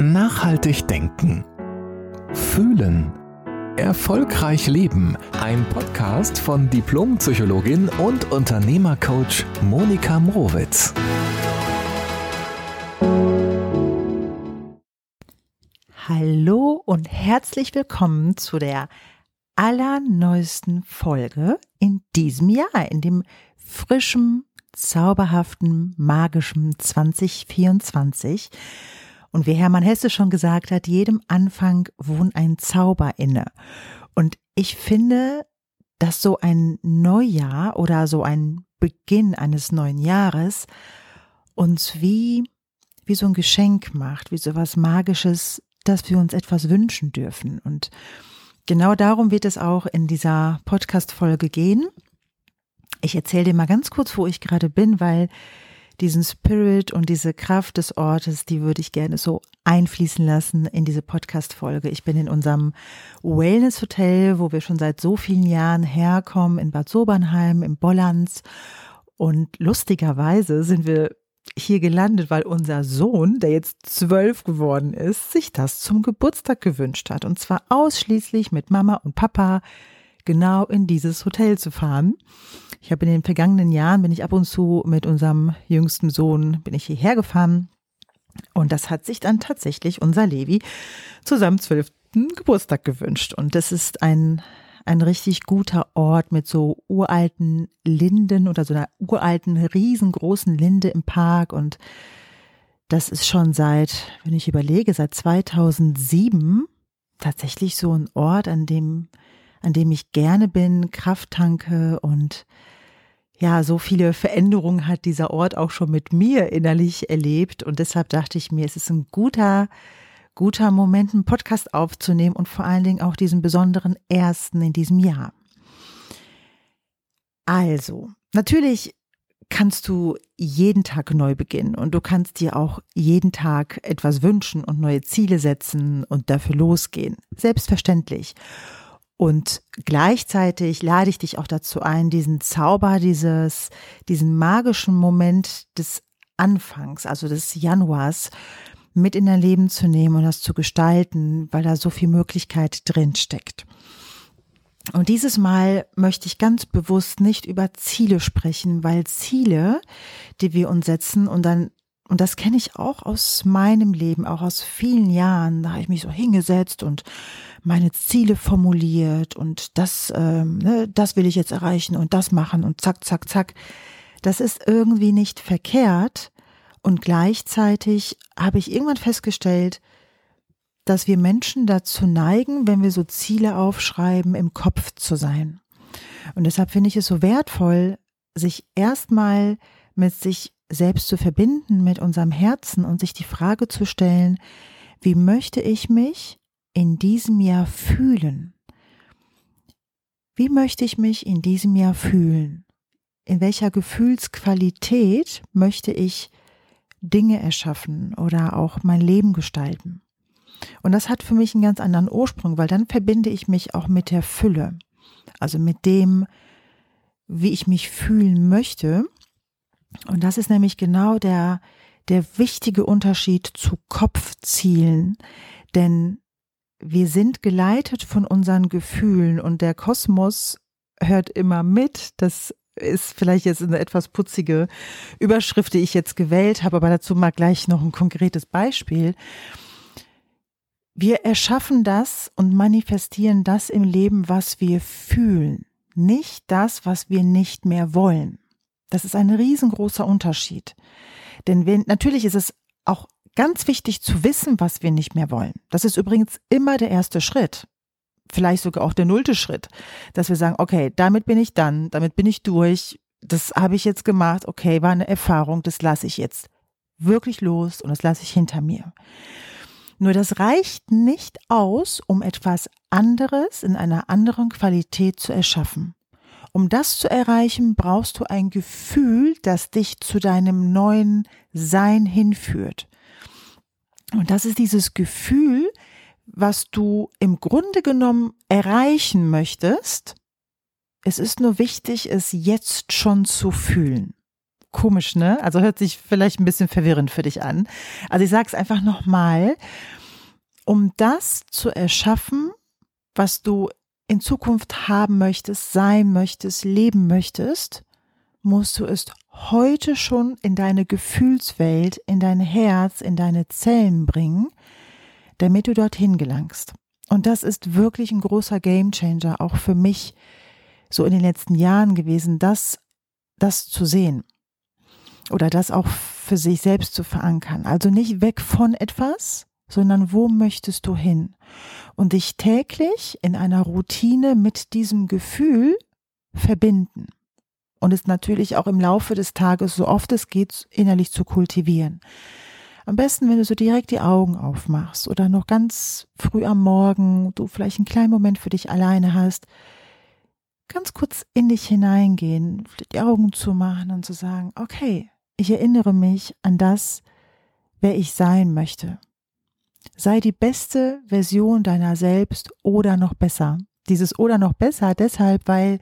Nachhaltig denken. Fühlen. Erfolgreich leben. Ein Podcast von Diplompsychologin und Unternehmercoach Monika Mrowitz. Hallo und herzlich willkommen zu der allerneuesten Folge in diesem Jahr, in dem frischen, zauberhaften, magischen 2024. Und wie Hermann Hesse schon gesagt hat, jedem Anfang wohnt ein Zauber inne. Und ich finde, dass so ein Neujahr oder so ein Beginn eines neuen Jahres uns wie, wie so ein Geschenk macht, wie so was Magisches, dass wir uns etwas wünschen dürfen. Und genau darum wird es auch in dieser Podcast-Folge gehen. Ich erzähle dir mal ganz kurz, wo ich gerade bin, weil diesen Spirit und diese Kraft des Ortes, die würde ich gerne so einfließen lassen in diese Podcast-Folge. Ich bin in unserem Wellness-Hotel, wo wir schon seit so vielen Jahren herkommen, in Bad Sobernheim, im Bollands. Und lustigerweise sind wir hier gelandet, weil unser Sohn, der jetzt zwölf geworden ist, sich das zum Geburtstag gewünscht hat. Und zwar ausschließlich mit Mama und Papa genau in dieses Hotel zu fahren. Ich habe in den vergangenen Jahren bin ich ab und zu mit unserem jüngsten Sohn bin ich hierher gefahren. Und das hat sich dann tatsächlich unser Levi zu seinem zwölften Geburtstag gewünscht. Und das ist ein ein richtig guter Ort mit so uralten Linden oder so einer uralten riesengroßen Linde im Park. Und das ist schon seit, wenn ich überlege, seit 2007 tatsächlich so ein Ort, an dem an dem ich gerne bin, Kraft tanke und ja, so viele Veränderungen hat dieser Ort auch schon mit mir innerlich erlebt. Und deshalb dachte ich mir, es ist ein guter, guter Moment, einen Podcast aufzunehmen und vor allen Dingen auch diesen besonderen ersten in diesem Jahr. Also, natürlich kannst du jeden Tag neu beginnen und du kannst dir auch jeden Tag etwas wünschen und neue Ziele setzen und dafür losgehen. Selbstverständlich. Und gleichzeitig lade ich dich auch dazu ein, diesen Zauber, dieses, diesen magischen Moment des Anfangs, also des Januars, mit in dein Leben zu nehmen und das zu gestalten, weil da so viel Möglichkeit drin steckt. Und dieses Mal möchte ich ganz bewusst nicht über Ziele sprechen, weil Ziele, die wir uns setzen und dann und das kenne ich auch aus meinem Leben, auch aus vielen Jahren. Da habe ich mich so hingesetzt und meine Ziele formuliert und das, ähm, ne, das will ich jetzt erreichen und das machen und zack, zack, zack. Das ist irgendwie nicht verkehrt. Und gleichzeitig habe ich irgendwann festgestellt, dass wir Menschen dazu neigen, wenn wir so Ziele aufschreiben, im Kopf zu sein. Und deshalb finde ich es so wertvoll, sich erstmal mit sich selbst zu verbinden, mit unserem Herzen und sich die Frage zu stellen, wie möchte ich mich in diesem Jahr fühlen? Wie möchte ich mich in diesem Jahr fühlen? In welcher Gefühlsqualität möchte ich Dinge erschaffen oder auch mein Leben gestalten? Und das hat für mich einen ganz anderen Ursprung, weil dann verbinde ich mich auch mit der Fülle, also mit dem, wie ich mich fühlen möchte. Und das ist nämlich genau der, der wichtige Unterschied zu Kopfzielen. Denn wir sind geleitet von unseren Gefühlen und der Kosmos hört immer mit. Das ist vielleicht jetzt eine etwas putzige Überschrift, die ich jetzt gewählt habe, aber dazu mal gleich noch ein konkretes Beispiel. Wir erschaffen das und manifestieren das im Leben, was wir fühlen, nicht das, was wir nicht mehr wollen. Das ist ein riesengroßer Unterschied. Denn wenn, natürlich ist es auch Ganz wichtig zu wissen, was wir nicht mehr wollen. Das ist übrigens immer der erste Schritt. Vielleicht sogar auch der nullte Schritt, dass wir sagen, okay, damit bin ich dann, damit bin ich durch, das habe ich jetzt gemacht, okay, war eine Erfahrung, das lasse ich jetzt wirklich los und das lasse ich hinter mir. Nur das reicht nicht aus, um etwas anderes in einer anderen Qualität zu erschaffen. Um das zu erreichen, brauchst du ein Gefühl, das dich zu deinem neuen Sein hinführt. Und das ist dieses Gefühl, was du im Grunde genommen erreichen möchtest. Es ist nur wichtig, es jetzt schon zu fühlen. komisch, ne? Also hört sich vielleicht ein bisschen verwirrend für dich an. Also ich sage es einfach nochmal, um das zu erschaffen, was du in Zukunft haben möchtest, sein möchtest, leben möchtest, musst du es heute schon in deine Gefühlswelt, in dein Herz, in deine Zellen bringen, damit du dorthin gelangst. Und das ist wirklich ein großer Gamechanger, auch für mich so in den letzten Jahren gewesen, das, das zu sehen oder das auch für sich selbst zu verankern. Also nicht weg von etwas, sondern wo möchtest du hin? Und dich täglich in einer Routine mit diesem Gefühl verbinden. Und es natürlich auch im Laufe des Tages, so oft es geht, innerlich zu kultivieren. Am besten, wenn du so direkt die Augen aufmachst oder noch ganz früh am Morgen, du vielleicht einen kleinen Moment für dich alleine hast, ganz kurz in dich hineingehen, die Augen zu machen und zu sagen, okay, ich erinnere mich an das, wer ich sein möchte. Sei die beste Version deiner selbst oder noch besser. Dieses oder noch besser deshalb, weil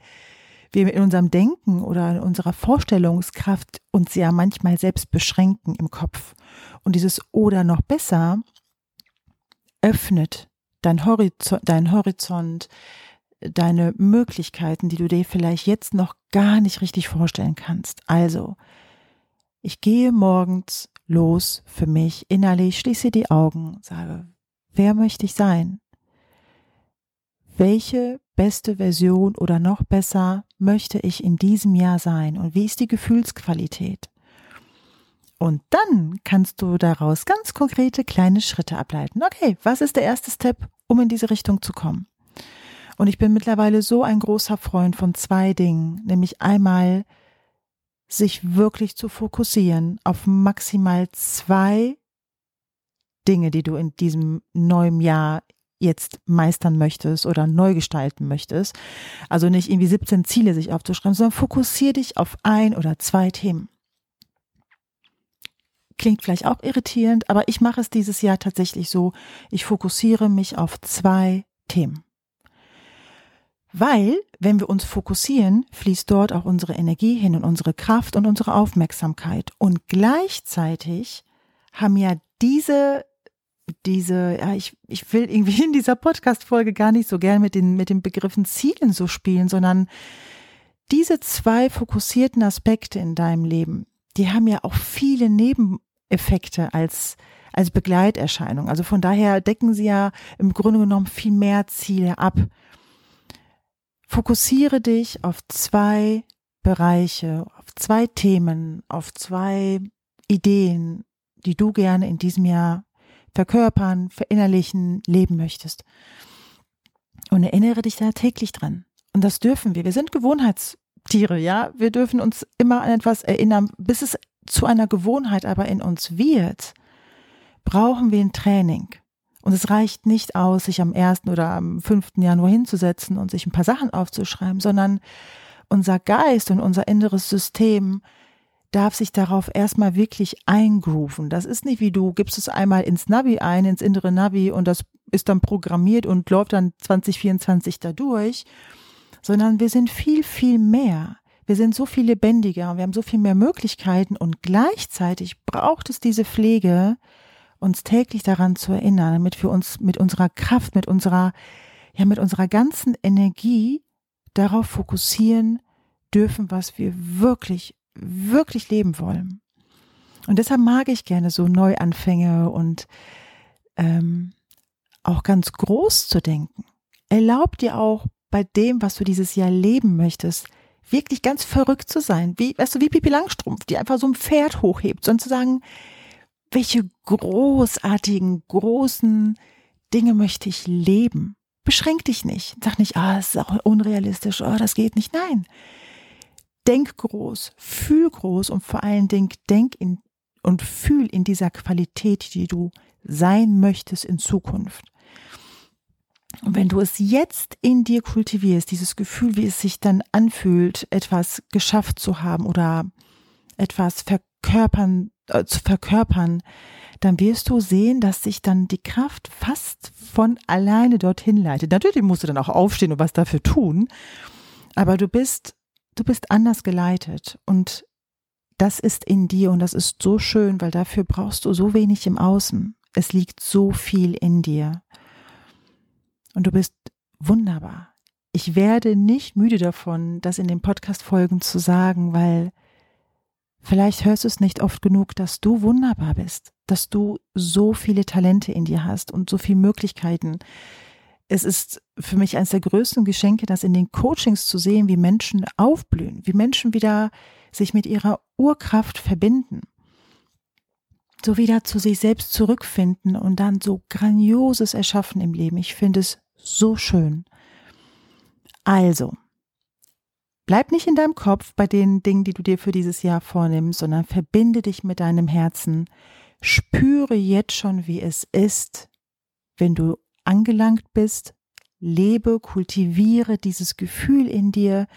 wir in unserem Denken oder in unserer Vorstellungskraft uns ja manchmal selbst beschränken im Kopf. Und dieses oder noch besser öffnet dein Horizont, dein Horizont, deine Möglichkeiten, die du dir vielleicht jetzt noch gar nicht richtig vorstellen kannst. Also, ich gehe morgens los für mich innerlich, schließe die Augen, sage, wer möchte ich sein? Welche beste Version oder noch besser möchte ich in diesem Jahr sein und wie ist die Gefühlsqualität? Und dann kannst du daraus ganz konkrete kleine Schritte ableiten. Okay, was ist der erste Step, um in diese Richtung zu kommen? Und ich bin mittlerweile so ein großer Freund von zwei Dingen, nämlich einmal sich wirklich zu fokussieren auf maximal zwei Dinge, die du in diesem neuen Jahr jetzt meistern möchtest oder neu gestalten möchtest. Also nicht irgendwie 17 Ziele sich aufzuschreiben, sondern fokussiere dich auf ein oder zwei Themen. Klingt vielleicht auch irritierend, aber ich mache es dieses Jahr tatsächlich so. Ich fokussiere mich auf zwei Themen. Weil, wenn wir uns fokussieren, fließt dort auch unsere Energie hin und unsere Kraft und unsere Aufmerksamkeit. Und gleichzeitig haben ja diese diese, ja, ich, ich will irgendwie in dieser Podcast-Folge gar nicht so gern mit den, mit den Begriffen Zielen so spielen, sondern diese zwei fokussierten Aspekte in deinem Leben, die haben ja auch viele Nebeneffekte als, als Begleiterscheinung. Also von daher decken sie ja im Grunde genommen viel mehr Ziele ab. Fokussiere dich auf zwei Bereiche, auf zwei Themen, auf zwei Ideen, die du gerne in diesem Jahr verkörpern, verinnerlichen, leben möchtest. Und erinnere dich da täglich dran. Und das dürfen wir. Wir sind Gewohnheitstiere, ja. Wir dürfen uns immer an etwas erinnern, bis es zu einer Gewohnheit aber in uns wird, brauchen wir ein Training. Und es reicht nicht aus, sich am 1. oder am 5. Januar hinzusetzen und sich ein paar Sachen aufzuschreiben, sondern unser Geist und unser inneres System darf sich darauf erstmal wirklich eingrooven. Das ist nicht wie du gibst es einmal ins Navi ein, ins innere Navi und das ist dann programmiert und läuft dann 2024 dadurch, sondern wir sind viel, viel mehr. Wir sind so viel lebendiger, wir haben so viel mehr Möglichkeiten und gleichzeitig braucht es diese Pflege, uns täglich daran zu erinnern, damit wir uns mit unserer Kraft, mit unserer, ja, mit unserer ganzen Energie darauf fokussieren dürfen, was wir wirklich wirklich leben wollen. Und deshalb mag ich gerne so Neuanfänge und ähm, auch ganz groß zu denken. Erlaub dir auch bei dem, was du dieses Jahr leben möchtest, wirklich ganz verrückt zu sein. Wie, weißt du, wie Pipi Langstrumpf, die einfach so ein Pferd hochhebt, sondern zu sagen, welche großartigen, großen Dinge möchte ich leben? Beschränk dich nicht. Sag nicht, ah, das ist auch unrealistisch, oh, das geht nicht. Nein denk groß, fühl groß und vor allen Dingen denk in und fühl in dieser Qualität, die du sein möchtest in Zukunft. Und wenn du es jetzt in dir kultivierst, dieses Gefühl, wie es sich dann anfühlt, etwas geschafft zu haben oder etwas verkörpern, äh, zu verkörpern, dann wirst du sehen, dass sich dann die Kraft fast von alleine dorthin leitet. Natürlich musst du dann auch aufstehen und was dafür tun, aber du bist du bist anders geleitet und das ist in dir und das ist so schön, weil dafür brauchst du so wenig im Außen. Es liegt so viel in dir. Und du bist wunderbar. Ich werde nicht müde davon, das in den Podcast-Folgen zu sagen, weil vielleicht hörst du es nicht oft genug, dass du wunderbar bist, dass du so viele Talente in dir hast und so viele Möglichkeiten. Es ist für mich eines der größten Geschenke, das in den Coachings zu sehen, wie Menschen aufblühen, wie Menschen wieder sich mit ihrer Urkraft verbinden, so wieder zu sich selbst zurückfinden und dann so grandioses erschaffen im Leben. Ich finde es so schön. Also, bleib nicht in deinem Kopf bei den Dingen, die du dir für dieses Jahr vornimmst, sondern verbinde dich mit deinem Herzen. Spüre jetzt schon, wie es ist, wenn du angelangt bist. Lebe, kultiviere dieses Gefühl in dir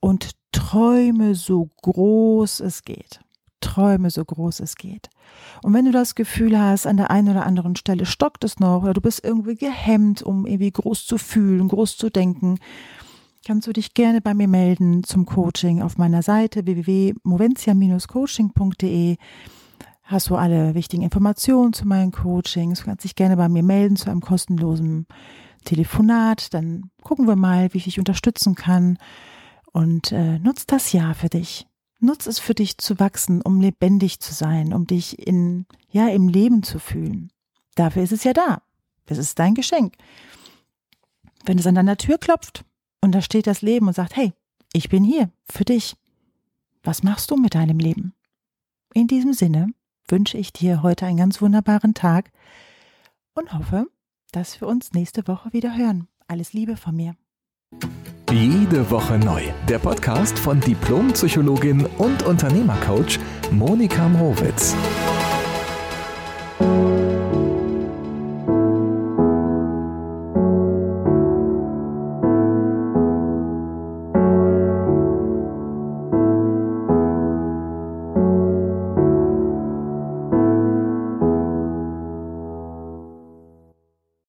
und träume so groß es geht. Träume so groß es geht. Und wenn du das Gefühl hast, an der einen oder anderen Stelle stockt es noch oder du bist irgendwie gehemmt, um irgendwie groß zu fühlen, groß zu denken, kannst du dich gerne bei mir melden zum Coaching auf meiner Seite www.moventia-coaching.de. Hast du alle wichtigen Informationen zu meinen Coachings, du kannst dich gerne bei mir melden zu einem kostenlosen Telefonat, dann gucken wir mal, wie ich dich unterstützen kann und äh, nutz das Jahr für dich. Nutz es für dich zu wachsen, um lebendig zu sein, um dich in, ja, im Leben zu fühlen. Dafür ist es ja da. Das ist dein Geschenk. Wenn es an deiner Tür klopft und da steht das Leben und sagt, hey, ich bin hier für dich. Was machst du mit deinem Leben? In diesem Sinne wünsche ich dir heute einen ganz wunderbaren Tag und hoffe, dass wir uns nächste Woche wieder hören. Alles Liebe von mir. Jede Woche neu. Der Podcast von Diplompsychologin und Unternehmercoach Monika Mrowitz.